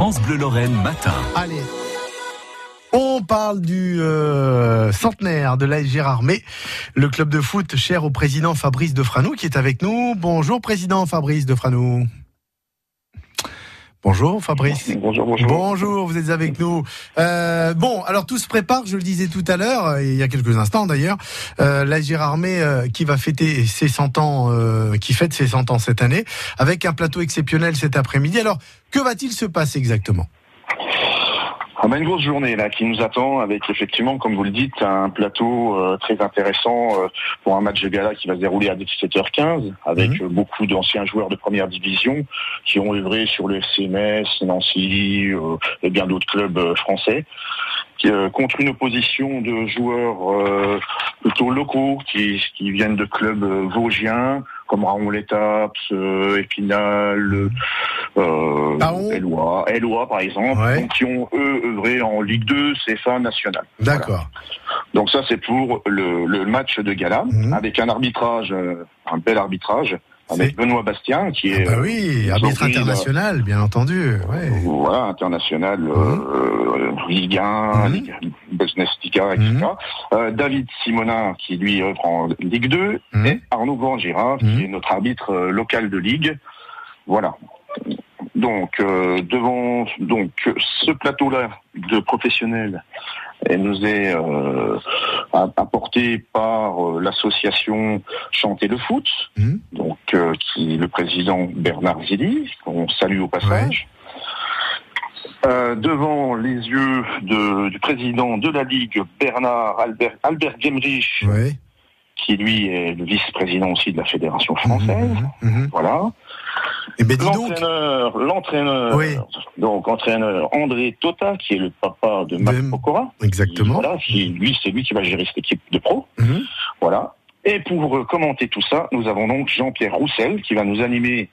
France Bleu Lorraine matin. Allez. On parle du euh, centenaire de l'AS Gérardmer, le club de foot cher au président Fabrice Defranou qui est avec nous. Bonjour président Fabrice Defranou. Bonjour Fabrice. Bonjour, bonjour. Bonjour, vous êtes avec nous. Euh, bon, alors tout se prépare, je le disais tout à l'heure, et il y a quelques instants d'ailleurs, euh, la Gérardmer euh, qui va fêter ses 100 ans, euh, qui fête ses 100 ans cette année, avec un plateau exceptionnel cet après-midi. Alors, que va-t-il se passer exactement? Ah ben, une grosse journée là qui nous attend avec effectivement, comme vous le dites, un plateau euh, très intéressant euh, pour un match de gala qui va se dérouler à 17h15 avec Mhm. euh, beaucoup d'anciens joueurs de première division qui ont œuvré sur le CMS, Nancy euh, et bien d'autres clubs euh, français. qui, euh, contre une opposition de joueurs euh, plutôt locaux qui, qui viennent de clubs vosgiens comme Raon Letaps, euh, Épinal, euh. Eloi, Eloi par exemple, Ouais. donc, qui ont eux œuvré en Ligue 2, CFA nationale. D'accord. Donc ça c'est pour le, le match de gala Mhm. avec un arbitrage, euh, un bel arbitrage avec Benoît Bastien qui est Ah bah oui, euh, arbitre aujourd'hui, international, bien entendu. Ouais. voilà, international, euh, Ligue 1, Mhm. Ligue Bundesliga, etc. Mhm. Euh, David Simonin, qui lui œuvre en Ligue 2, Mhm. et Arnaud Grandgira, Mhm. qui est notre arbitre euh, local de Ligue. Voilà. Donc, euh, devant donc ce plateau-là de professionnels, elle nous est euh, a- apporté par euh, l'association Chanter le foot, Mhm. donc euh, qui est le président Bernard Zilli, qu'on salue au passage. Euh, devant les yeux de- du président de la Ligue, Bernard Albert, Albert Gemrich, Ouais. qui lui est le vice-président aussi de la Fédération française. Mhm, mhm. Voilà. Et ben. L'entraîneur, l'entraîneur, Oui. donc entraîneur André Tota, qui est le papa de Marc De- Pokora. Exactement. Voilà, qui, lui, c'est lui qui va gérer cette équipe de pro. Mhm. Voilà. Et pour commenter tout ça, nous avons donc Jean-Pierre Roussel qui va nous animer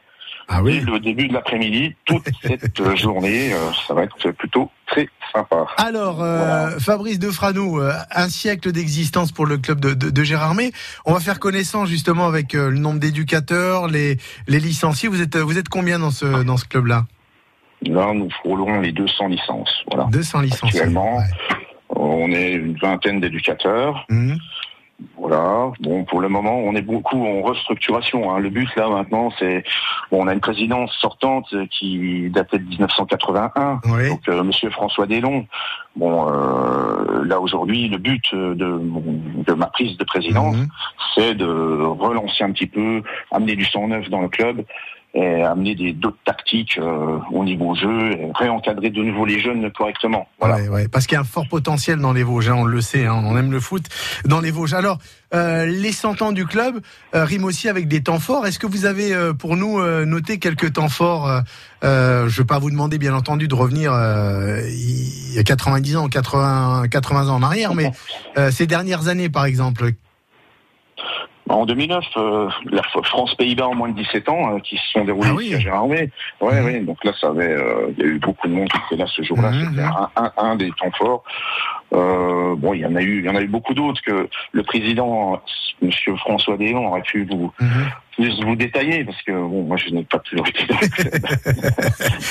Ah dès oui. le début de l'après-midi toute cette euh, journée. Euh, ça va être plutôt très sympa. Alors, euh, Fabrice Defranou, euh, un siècle d'existence pour le club de, de, de Gérardmer. On va faire connaissance justement avec le nombre d'éducateurs, les, les licenciés. Vous êtes, vous êtes combien dans ce, dans ce club-là? Là, nous frôlons les 200 licences. Voilà. 200 licenciés. Actuellement. Ouais. On est une vingtaine d'éducateurs. Mhm. Voilà. Bon, pour le moment, on est beaucoup en restructuration. Hein. Le but là maintenant, c'est bon, on a une présidence sortante qui datait de 1981. Oui. Donc, euh, Monsieur François Delon. Bon, euh, là aujourd'hui, le but de, de ma prise de présidence, Mhm. c'est de relancer un petit peu, amener du sang neuf dans le club, et amener des d'autres tactiques euh, au niveau jeu, et réencadrer de nouveau les jeunes correctement. Voilà. Ouais, ouais, parce qu'il y a un fort potentiel dans les Vosges, hein, on le sait, hein, on aime le foot dans les Vosges. Alors, euh, les 100 ans du club euh, riment aussi avec des temps forts. Est-ce que vous avez euh, pour nous euh, noté quelques temps forts Je ne vais pas vous demander, bien entendu, de revenir euh, il y a 90 ans, 80, 80 ans en arrière, mais euh, ces dernières années, par exemple. En 2009, euh, la France-Pays-Bas en moins de 17 ans, euh, qui se sont déroulés Ah oui. à Gérardmer. Ouais, Mhm. ouais. Donc là, ça avait, euh, il y a eu beaucoup de monde qui était là ce jour-là. Mhm. C'était un, un, un des temps forts. Euh, bon, il y en a eu, il y en a eu beaucoup d'autres que le président, Monsieur François Déon, aurait pu vous, plus vous détailler parce que bon, moi, je n'ai pas toujours été.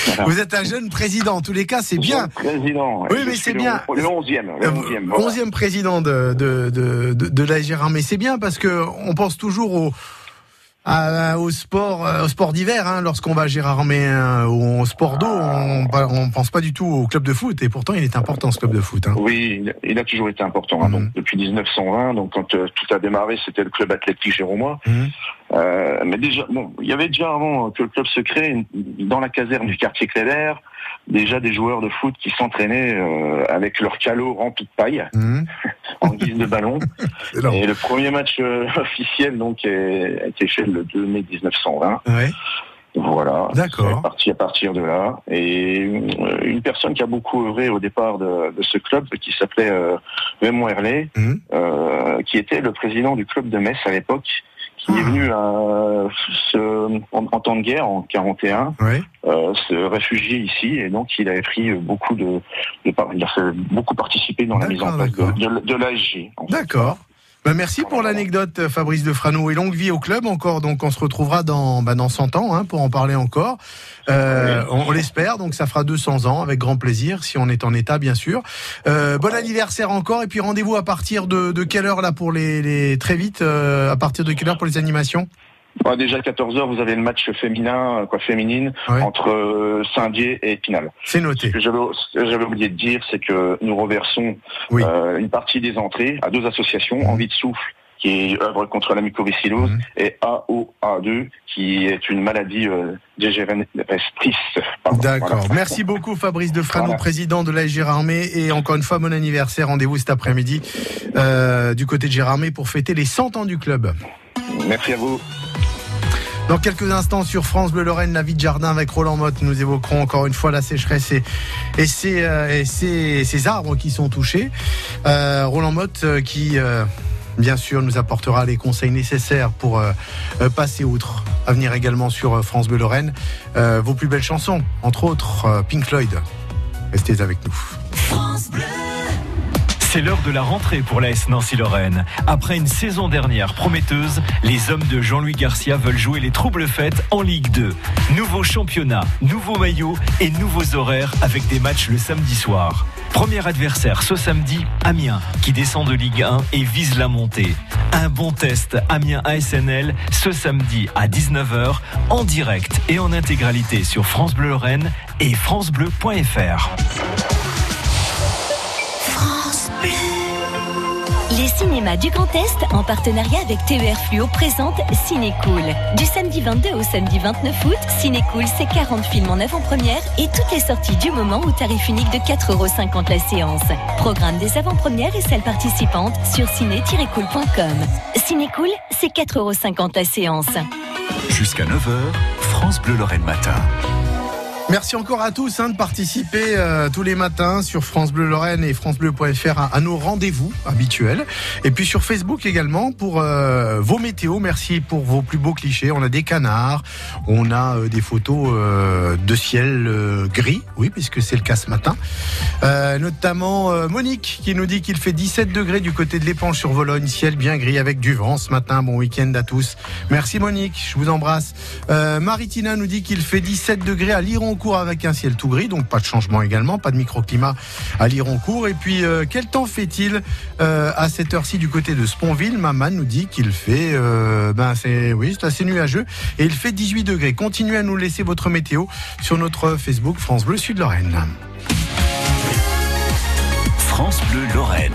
Voilà. Vous êtes un jeune président, en tous les cas, c'est bien. Président. Oui, mais c'est bien. Le 11e. Le 11e. voilà. 11e président de, de, de, de, la Gérard. Mais c'est bien parce que on pense toujours au, à- au sport, euh, au sport d'hiver, hein, lorsqu'on va à Gérardmer euh, ou au sport d'eau, on, on pense pas du tout au club de foot. Et pourtant, il est important ce club de foot. Hein. Oui, il- a toujours été important. hein. Mhm. Donc, depuis 1920, donc quand euh, tout a démarré, c'était le club athlétique Géromois. Mhm. Euh, mais déjà, bon, il y avait déjà avant que le club se crée dans la caserne du quartier Cléder, déjà des joueurs de foot qui s'entraînaient euh, avec leur calot rempli de paille Mhm. en guise de ballon. Et le premier match euh, officiel donc est- a été fait le 2 mai 1920. Ouais. Voilà. D'accord. Parti à partir de là. Et euh, une personne qui a beaucoup œuvré au départ de, de ce club, qui s'appelait euh, Raymond Herlet, Mhm. euh, qui était le président du club de Metz à l'époque, qui est Ah. venu à, se- en, en temps de guerre en 41 Ouais. euh, se réfugier ici et donc il avait pris beaucoup de, de il a beaucoup participer dans la mise en place de, de, de l'ASG. D'accord. Bah, merci pour l'anecdote, Fabrice de Frano. Et longue vie au club encore. Donc, on se retrouvera dans, bah, dans 100 ans hein, pour en parler encore. Euh, on, l'espère. Donc, ça fera 200 ans avec grand plaisir, si on est en état, bien sûr. Euh, bon anniversaire encore. Et puis, rendez-vous à partir de, quelle heure là pour les, les très vite euh, À partir de quelle heure pour les animations? Déjà 14h, vous avez le match féminin, euh, quoi féminine, entre euh, Saint-Dié et Épinal. C'est noté. Ce que j'avais oublié de dire, c'est que nous reversons euh, une partie des entrées à deux associations, mmh. Envie de souffle qui œuvre contre la mucoviscidose, mmh. et AOA2, qui est une maladie euh. D'accord. Merci beaucoup Fabrice de président de la Gérardmer, et encore une fois, bon anniversaire. Rendez-vous cet après-midi euh, du côté de Gérardmer pour fêter les 100 ans du club. Merci à vous. Dans quelques instants sur France Bleu Lorraine, la vie de jardin avec Roland Motte, nous évoquerons encore une fois la sécheresse et, et, ces, euh, ces, arbres qui sont touchés. Euh, Roland Motte euh, qui, bien sûr, nous apportera les conseils nécessaires pour passer outre. À venir également sur France Bleu Lorraine, vos plus belles chansons, entre autres Pink Floyd. Restez avec nous. C'est l'heure de la rentrée pour l'AS Nancy-Lorraine. Après une saison dernière prometteuse, les hommes de Jean-Louis Garcia veulent jouer les troubles fêtes en Ligue 2. Nouveau championnat, nouveau maillot et nouveaux horaires avec des matchs le samedi soir. Premier adversaire ce samedi, Amiens, qui descend de Ligue 1 et vise la montée. Un bon test Amiens ASNL ce samedi à 19h en direct et en intégralité sur France Bleu Lorraine et francebleu.fr. Les cinémas du Grand Est, en partenariat avec TER Fluo, présentent Cinécool. Du samedi 22 au samedi 29 août, Cinécool, c'est 40 films en avant-première et toutes les sorties du moment au tarif unique de 4,50€ la séance. Programme des avant-premières et salles participantes sur ciné-cool.com. Cinécool, c'est 4,50€ la séance. Jusqu'à 9h, France Bleu Lorraine Matin. Merci encore à tous hein, de participer euh, tous les matins sur France Bleu Lorraine et francebleu.fr à, à, nos rendez-vous habituels. Et puis sur Facebook également pour euh, vos météos. Merci pour vos plus beaux clichés. On a des canards, on a euh, des photos de ciel gris, oui, puisque c'est le cas ce matin. notamment Monique qui nous dit qu'il fait 17 degrés du côté de l'Épanche sur Vologne, ciel bien gris avec du vent ce matin. Bon week-end à tous. Merci Monique, je vous embrasse. Maritina nous dit qu'il fait 17 degrés à Liron cours avec un ciel tout gris, donc pas de changement également, pas de microclimat à Lironcourt. Et puis, euh, quel temps fait-il euh, à cette heure-ci du côté de Sponville? Maman nous dit qu'il fait, euh, ben c'est oui, c'est assez nuageux et il fait 18 degrés. Continuez à nous laisser votre météo sur notre Facebook France Bleu Sud Lorraine. France Bleu Lorraine.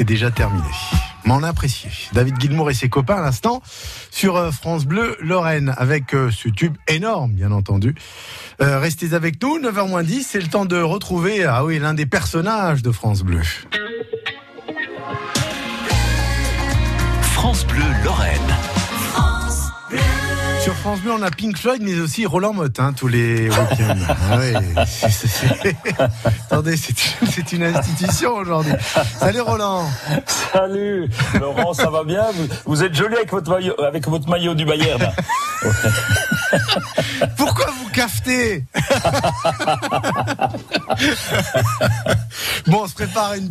Déjà terminé. M'en a apprécié. David Gilmour et ses copains à l'instant sur euh, France Bleu Lorraine avec euh, ce tube énorme, bien entendu. Euh, restez avec nous, 9h 10, c'est le temps de retrouver ah l'un des personnages de France Bleu. France Bleu Lorraine. Sur France Bleu, on a Pink Floyd, mais aussi Roland Motte, hein, tous les week-ends. Ah oui, c'est- c'est- Attendez, c'est c'est une institution aujourd'hui. Salut Roland. Salut Laurent, ça va bien? Vous, vous êtes joli avec votre maillot, avec votre maillot du Bayern. Pourquoi vous cafetez Bon, on se prépare une